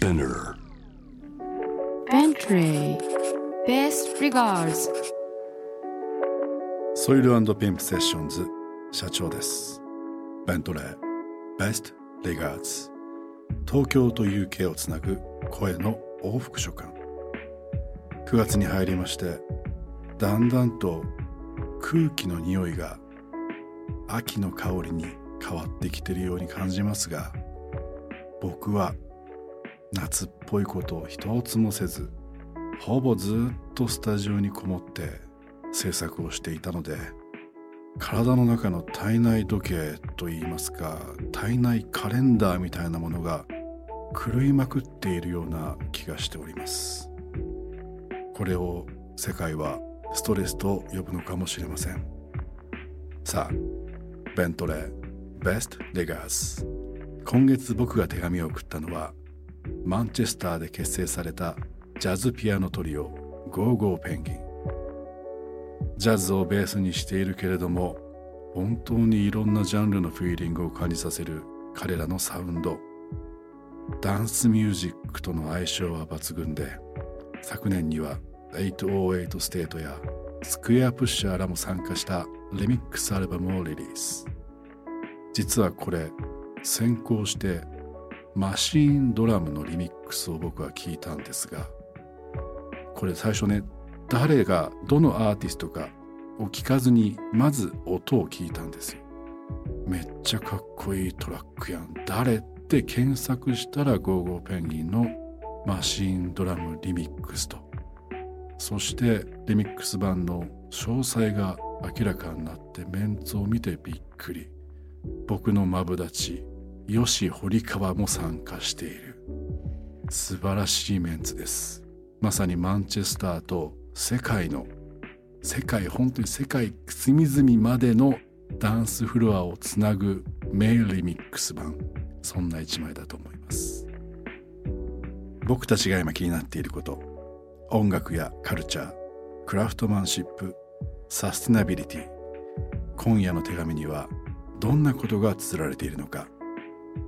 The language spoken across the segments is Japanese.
Spinner. Bentley Best regards. ソイルピンプセッションズ社長です。ベントレー Best Regards. 東京と UK をつなぐ声の往復書簡。9月に入りましてだんだんと空気の匂いが秋の香りに変わってきてるように感じますが僕は夏っぽいことを一つもせずほぼずっとスタジオにこもって制作をしていたので体の中の体内時計といいますか体内カレンダーみたいなものが狂いまくっているような気がしております。これを世界はストレスと呼ぶのかもしれません。さあベントレーベストレガース今月僕が手紙を送ったのはマンチェスターで結成されたジャズピアノトリオゴーゴーペンギン。ジャズをベースにしているけれども本当にいろんなジャンルのフィーリングを感じさせる彼らのサウンド。ダンスミュージックとの相性は抜群で昨年には808 State や Squarepusher らも参加したリミックスアルバムをリリース。実はこれ先行して Machinedrum のリミックスを僕は聞いたんですがこれ最初ね誰がどのアーティストかを聞かずにまず音を聞いたんですよ。めっちゃかっこいいトラックやん。誰って検索したら GoGo Penguin のマシーンドラムリミックスと。そしてリミックス版の詳細が明らかになってメンツを見てびっくり。僕のマブダチ、吉堀川も参加している。素晴らしいメンツです。まさにマンチェスターと世界の世界本当に世界隅々までのダンスフロアをつなぐメイルリミックス版。そんな一枚だと思います。僕たちが今気になっていること。音楽やカルチャークラフトマンシップサステナビリティ。今夜の手紙にはどんなことが綴られているのか。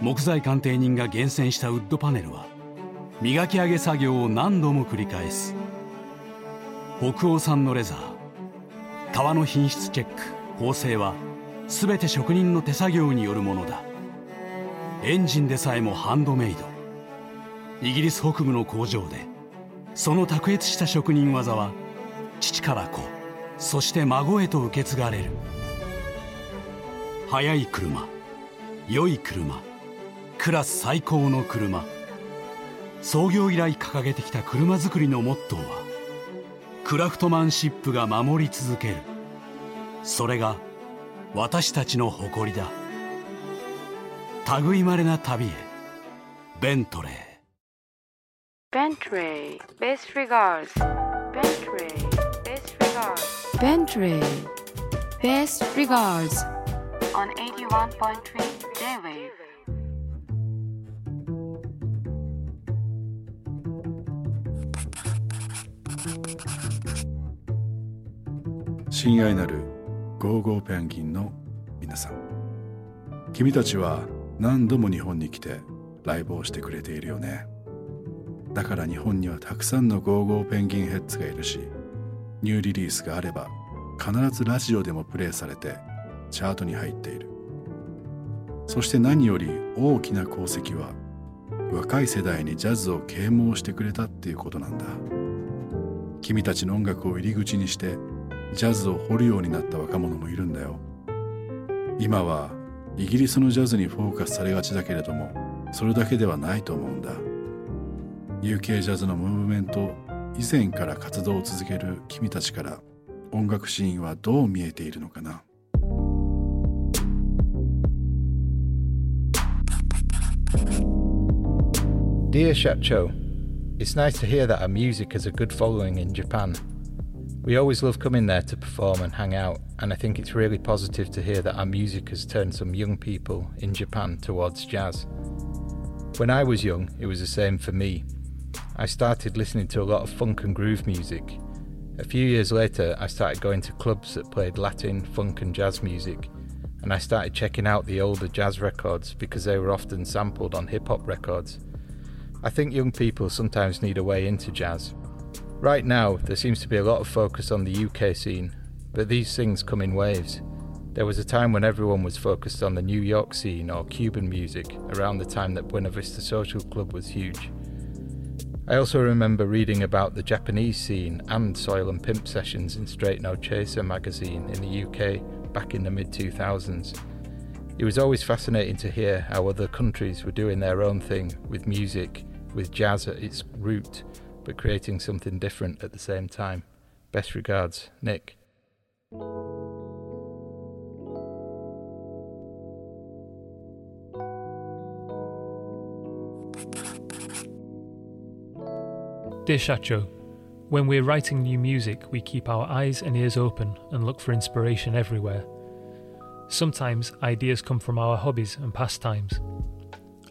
木材鑑定人が厳選したウッドパネルは磨き上げ作業を何度も繰り返す。北欧産のレザー革の品質チェック縫製は全て職人の手作業によるものだ。エンジンでさえもハンドメイド。イギリス北部の工場でその卓越した職人技は父から子そして孫へと受け継がれる。速い車良い車。クラス最高の車。創業以来掲げてきた車作りのモットーはクラフトマンシップが守り続ける。それが私たちの誇りだ。類まれな旅へベントレー。Bentley Best regards. Bentley Best regards. Bentley Best regards. On 81.3 J-Wave 親愛なるゴーゴーペンギンの皆さん。君たちは何度も日本に来てライブをしてくれているよね。だから日本にはたくさんのゴーゴーペンギンヘッズがいるしニューリリースがあれば必ずラジオでもプレイされてチャートに入っている。そして何より大きな功績は若い世代にジャズを啓蒙してくれたっていうことなんだ。君たちの音楽を入り口にしてジャズを掘るようになった若者もいるんだよ。今はイギリスのジャズにフォーカスされがちだけれどもそれだけではないと思うんだ。UK ジャズのムーブメント以前から活動を続ける君たちから音楽シーンはどう見えているのかな「Dear Chacho It's nice to hear that our music has a good following in Japan. We always love coming there to perform and hang out, and I think it's really positive to hear that our music has turned some young people in Japan towards jazz. When I was young, it was the same for me. I started listening to a lot of funk and groove music. A few years later, I started going to clubs that played Latin, funk, and jazz music, and I started checking out the older jazz records because they were often sampled on hip hop records. I think young people sometimes need a way into jazz. Right now, there seems to be a lot of focus on the UK scene, but these things come in waves. There was a time when everyone was focused on the New York scene or Cuban music around the time that Buena Vista Social Club was huge. I also remember reading about the Japanese scene and Soil and Pimp sessions in Straight No Chaser magazine in the UK back in the mid 2000s. It was always fascinating to hear how other countries were doing their own thing with music, with jazz at its root, but creating something different at the same time. Best regards, Nick. 'Dear Shacho, when we're writing new music, we keep our eyes and ears open and look for inspiration everywhere. Sometimes ideas come from our hobbies and pastimes.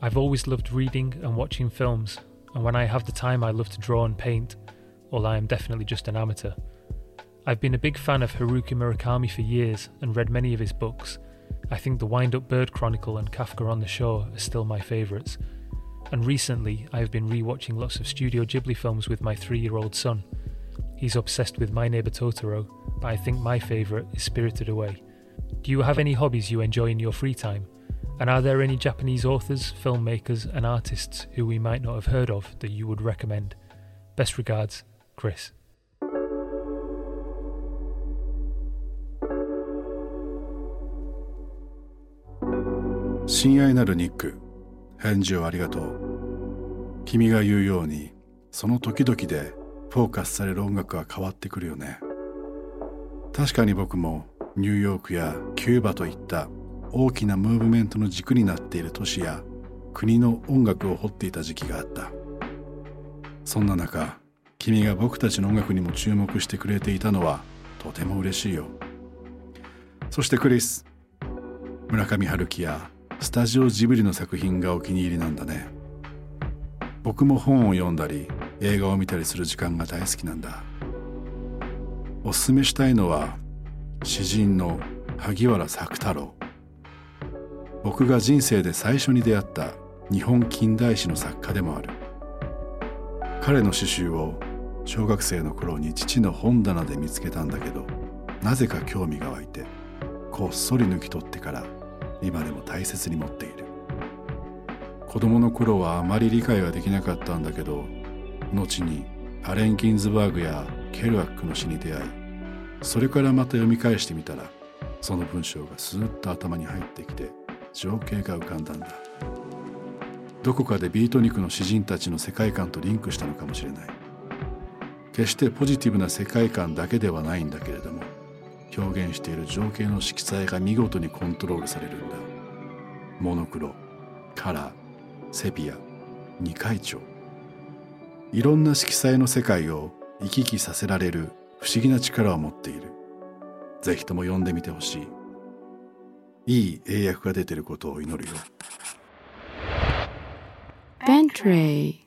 I've always loved reading and watching films, and when I have the time, I love to draw and paint, although I am definitely just an amateur. I've been a big fan of Haruki Murakami for years and read many of his books. I think The Wind Up Bird Chronicle and Kafka on the Shore are still my favourites. And recently, I have been rewatching lots of Studio Ghibli films with my three year old son. He's obsessed with My Neighbor Totoro, but I think my favourite is Spirited Away. Do you have any hobbies you enjoy in your free time? And are there any Japanese authors, filmmakers, and artists who we might not have heard of that you would recommend? Best regards, Chris. 親愛なるニック返事をありがとう君が言うようにその時々でフォーカスされる音楽は変わってくるよね確かに僕もニューヨークやキューバといった大きなムーブメントの軸になっている都市や国の音楽を掘っていた時期があった。そんな中君が僕たちの音楽にも注目してくれていたのはとても嬉しいよ。そしてクリス村上春樹やスタジオジブリの作品がお気に入りなんだね。僕も本を読んだり映画を見たりする時間が大好きなんだ。おすすめしたいのは詩人の萩原作太郎。僕が人生で最初に出会った日本近代史の作家でもある。彼の詩集を小学生の頃に父の本棚で見つけたんだけどなぜか興味が湧いてこっそり抜き取ってから今でも大切に持っている。子供の頃はあまり理解はできなかったんだけど後にアレン・ギンズバーグやケルアックの詩に出会いそれからまた読み返してみたらその文章がスーッと頭に入ってきて情景が浮かんだんだ。どこかでビートニクの詩人たちの世界観とリンクしたのかもしれない。決してポジティブな世界観だけではないんだけれども表現している情景の色彩が見事にコントロールされるんだ。モノクロカラーセピア二階調。いろんな色彩の世界を行き来させられる不思議な力を持っている。ぜひとも読んでみてほしい。いい英訳が出ていることを祈るよ。Bentley.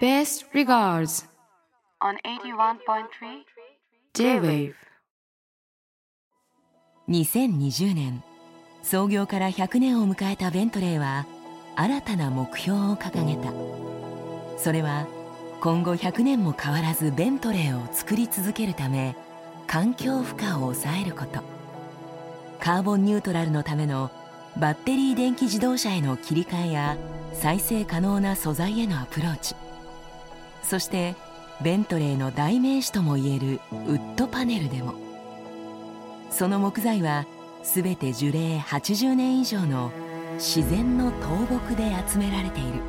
Best regards. On 81.3 J-Wave. 2020年創業から100年を迎えたベントレーは新たな目標を掲げた。それは今後100年も変わらずベントレーを作り続けるため環境負荷を抑えることカーボンニュートラルのためのバッテリー電気自動車への切り替えや再生可能な素材へのアプローチ。そしてベントレーの代名詞ともいえるウッドパネルでも。その木材は全て樹齢80年以上の自然の倒木で集められている。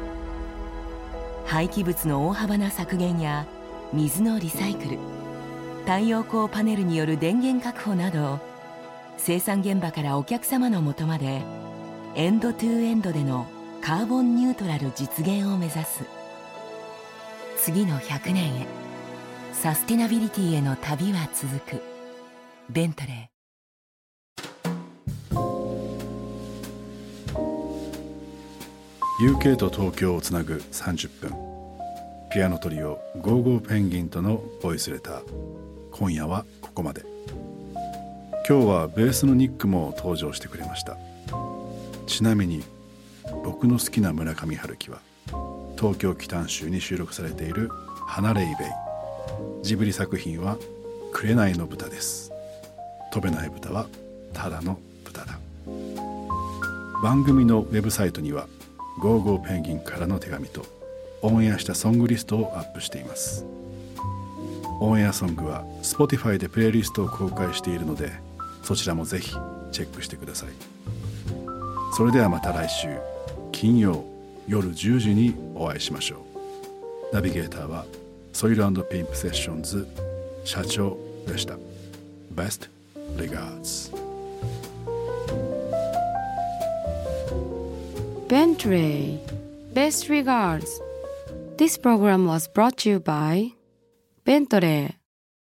廃棄物の大幅な削減や水のリサイクル太陽光パネルによる電源確保など生産現場からお客様のもとまでエンドトゥエンドでのカーボンニュートラル実現を目指す。次の100年へサスティナビリティへの旅は続く。ベントレー。UK と東京をつなぐ30分。ピアノトリオゴーゴーペンギンとのボイスレター。今夜はここまで。今日はベースのニックも登場してくれました。ちなみに僕の好きな村上春樹は東京奇譚集に収録されている「花レイベイ」ジブリ作品は「紅の豚」です。飛べない豚はただの豚だ。番組のウェブサイトには「ゴーゴーペンギン」からの手紙とオンエアしたソングリストをアップしています。オンエアソングは Spotify でプレイリストを公開しているのでそちらもぜひチェックしてくださいそれではまた来週金曜夜10時にお会いしましょうナビゲーターはソイルピンプセッションズ社長でした Best regards Bentley. Best regards. This program was brought to you by Bentley.